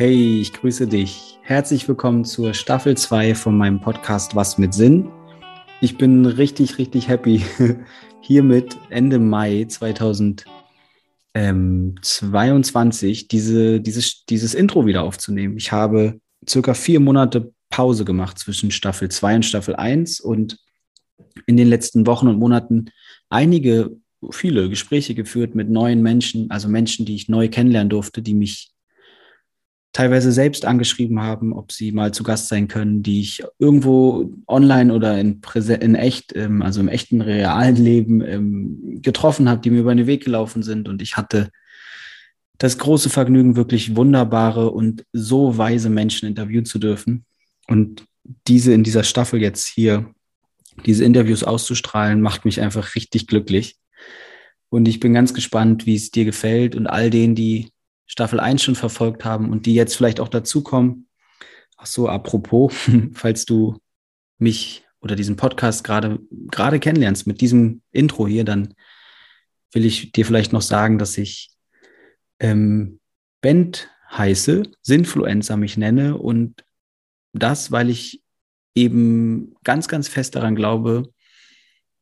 Hey, ich grüße dich. Herzlich willkommen zur Staffel 2 von meinem Podcast Was mit Sinn. Ich bin richtig, richtig happy, hiermit Ende Mai 2022 diese, dieses, dieses Intro wieder aufzunehmen. Ich habe circa vier Monate Pause gemacht zwischen Staffel 2 und Staffel 1 und in den letzten Wochen und Monaten einige, viele Gespräche geführt mit neuen Menschen, also Menschen, die ich neu kennenlernen durfte, die mich teilweise selbst angeschrieben haben, ob sie mal zu Gast sein können, die ich irgendwo online oder in, in echt, ähm, also im echten realen Leben ähm, getroffen habe, die mir über den Weg gelaufen sind. Und ich hatte das große Vergnügen, wirklich wunderbare und so weise Menschen interviewen zu dürfen. Und diese in dieser Staffel jetzt hier, diese Interviews auszustrahlen, macht mich einfach richtig glücklich. Und ich bin ganz gespannt, wie es dir gefällt und all denen, die Staffel 1 schon verfolgt haben und die jetzt vielleicht auch dazukommen. Ach so, apropos, falls du mich oder diesen Podcast gerade gerade kennenlernst mit diesem Intro hier, dann will ich dir vielleicht noch sagen, dass ich ähm, Band heiße, Sinfluencer mich nenne und das, weil ich eben ganz, ganz fest daran glaube,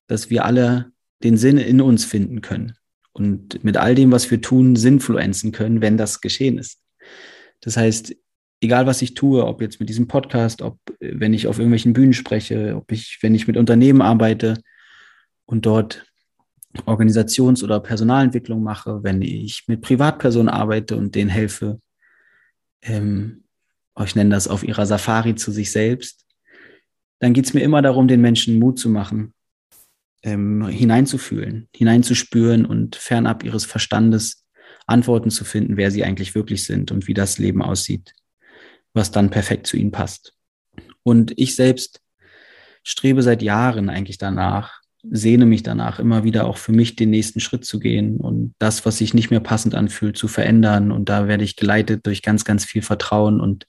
dass wir alle den Sinn in uns finden können und mit all dem, was wir tun, sinnfluenzen können, wenn das geschehen ist. Das heißt, egal was ich tue, ob jetzt mit diesem Podcast, ob wenn ich auf irgendwelchen Bühnen spreche, ob ich, wenn ich mit Unternehmen arbeite und dort Organisations- oder Personalentwicklung mache, wenn ich mit Privatpersonen arbeite und denen helfe, ähm, ich nenne das auf ihrer Safari zu sich selbst, dann geht es mir immer darum, den Menschen Mut zu machen, ähm, hineinzufühlen, hineinzuspüren und fernab ihres Verstandes Antworten zu finden, wer sie eigentlich wirklich sind und wie das Leben aussieht, was dann perfekt zu ihnen passt. Und ich selbst strebe seit Jahren eigentlich danach, sehne mich danach, immer wieder auch für mich den nächsten Schritt zu gehen und das, was sich nicht mehr passend anfühlt, zu verändern. Und da werde ich geleitet durch ganz, ganz viel Vertrauen und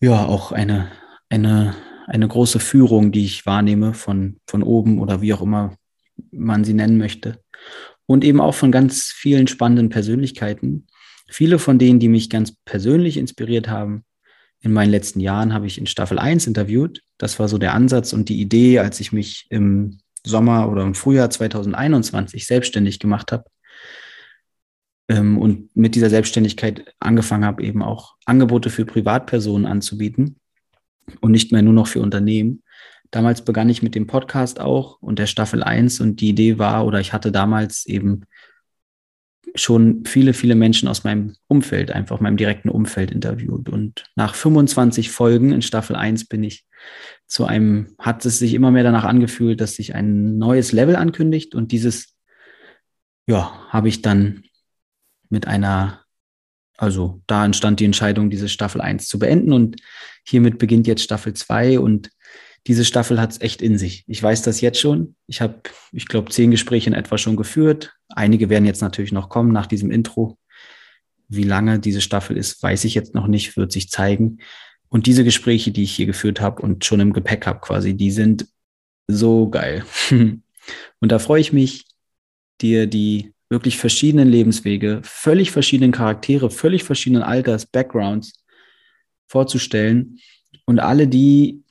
ja, auch eine, eine eine große Führung, die ich wahrnehme von, von oben oder wie auch immer man sie nennen möchte. Und eben auch von ganz vielen spannenden Persönlichkeiten. Viele von denen, die mich ganz persönlich inspiriert haben, in meinen letzten Jahren habe ich in Staffel 1 interviewt. Das war so der Ansatz und die Idee, als ich mich im Sommer oder im Frühjahr 2021 selbstständig gemacht habe ähm, und mit dieser Selbstständigkeit angefangen habe, eben auch Angebote für Privatpersonen anzubieten und nicht mehr nur noch für Unternehmen. Damals begann ich mit dem Podcast auch und der Staffel 1 und die Idee war, oder ich hatte damals eben schon viele, viele Menschen aus meinem Umfeld, einfach meinem direkten Umfeld interviewt. Und nach 25 Folgen in Staffel 1 bin ich zu einem, hat es sich immer mehr danach angefühlt, dass sich ein neues Level ankündigt und dieses, ja, habe ich dann mit einer also da entstand die Entscheidung, diese Staffel 1 zu beenden und hiermit beginnt jetzt Staffel 2 und diese Staffel hat es echt in sich. Ich weiß das jetzt schon. Ich habe, ich glaube, zehn Gespräche in etwa schon geführt. Einige werden jetzt natürlich noch kommen nach diesem Intro. Wie lange diese Staffel ist, weiß ich jetzt noch nicht, wird sich zeigen. Und diese Gespräche, die ich hier geführt habe und schon im Gepäck habe quasi, die sind so geil. und da freue ich mich, dir die wirklich verschiedenen Lebenswege, völlig verschiedenen Charaktere, völlig verschiedenen Alters, Backgrounds vorzustellen. Und alle, die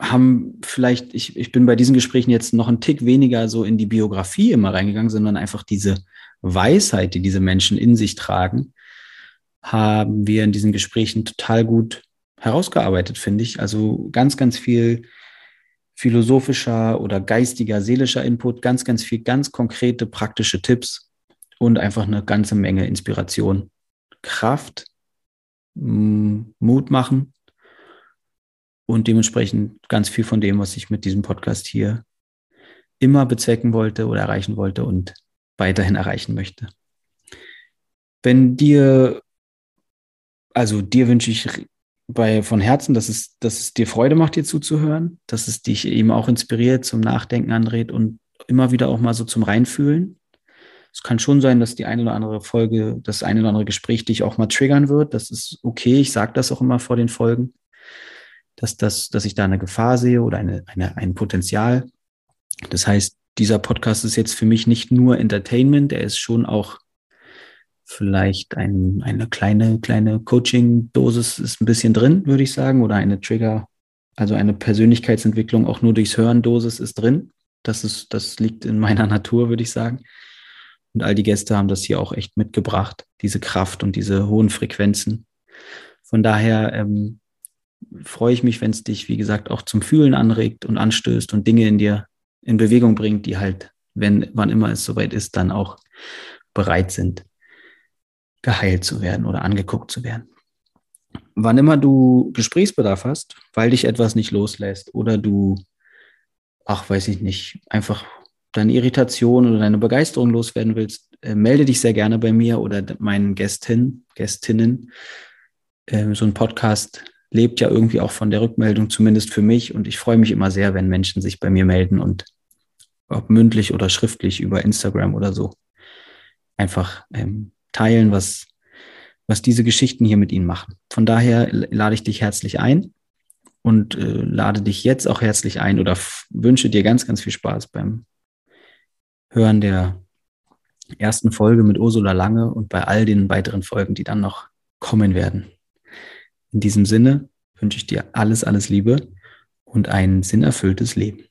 haben vielleicht, ich, ich bin bei diesen Gesprächen jetzt noch einen Tick weniger so in die Biografie immer reingegangen, sondern einfach diese Weisheit, die diese Menschen in sich tragen, haben wir in diesen Gesprächen total gut herausgearbeitet, finde ich. Also ganz, ganz viel philosophischer oder geistiger, seelischer Input, ganz, ganz viel, ganz konkrete, praktische Tipps und einfach eine ganze Menge Inspiration, Kraft, Mut machen und dementsprechend ganz viel von dem, was ich mit diesem Podcast hier immer bezwecken wollte oder erreichen wollte und weiterhin erreichen möchte. Wenn dir, also dir wünsche ich bei von Herzen, dass es, dass es dir Freude macht, dir zuzuhören, dass es dich eben auch inspiriert, zum Nachdenken anregt und immer wieder auch mal so zum Reinfühlen. Es kann schon sein, dass die eine oder andere Folge, das eine oder andere Gespräch dich auch mal triggern wird. Das ist okay. Ich sage das auch immer vor den Folgen, dass, das, dass ich da eine Gefahr sehe oder eine, eine, ein Potenzial. Das heißt, dieser Podcast ist jetzt für mich nicht nur Entertainment, er ist schon auch vielleicht ein, eine kleine, kleine Coaching-Dosis ist ein bisschen drin, würde ich sagen, oder eine Trigger, also eine Persönlichkeitsentwicklung auch nur durchs Hören Dosis ist drin. Das ist, das liegt in meiner Natur, würde ich sagen. Und all die Gäste haben das hier auch echt mitgebracht, diese Kraft und diese hohen Frequenzen. Von daher ähm, freue ich mich, wenn es dich, wie gesagt, auch zum Fühlen anregt und anstößt und Dinge in dir in Bewegung bringt, die halt, wenn, wann immer es soweit ist, dann auch bereit sind, geheilt zu werden oder angeguckt zu werden. Wann immer du Gesprächsbedarf hast, weil dich etwas nicht loslässt oder du, ach, weiß ich nicht, einfach deine Irritation oder deine Begeisterung loswerden willst, äh, melde dich sehr gerne bei mir oder meinen Gästin, Gästinnen. Äh, so ein Podcast lebt ja irgendwie auch von der Rückmeldung, zumindest für mich. Und ich freue mich immer sehr, wenn Menschen sich bei mir melden und ob mündlich oder schriftlich über Instagram oder so einfach ähm, teilen, was, was diese Geschichten hier mit ihnen machen. Von daher lade ich dich herzlich ein und äh, lade dich jetzt auch herzlich ein oder wünsche dir ganz, ganz viel Spaß beim Hören der ersten Folge mit Ursula Lange und bei all den weiteren Folgen, die dann noch kommen werden. In diesem Sinne wünsche ich dir alles, alles Liebe und ein sinnerfülltes Leben.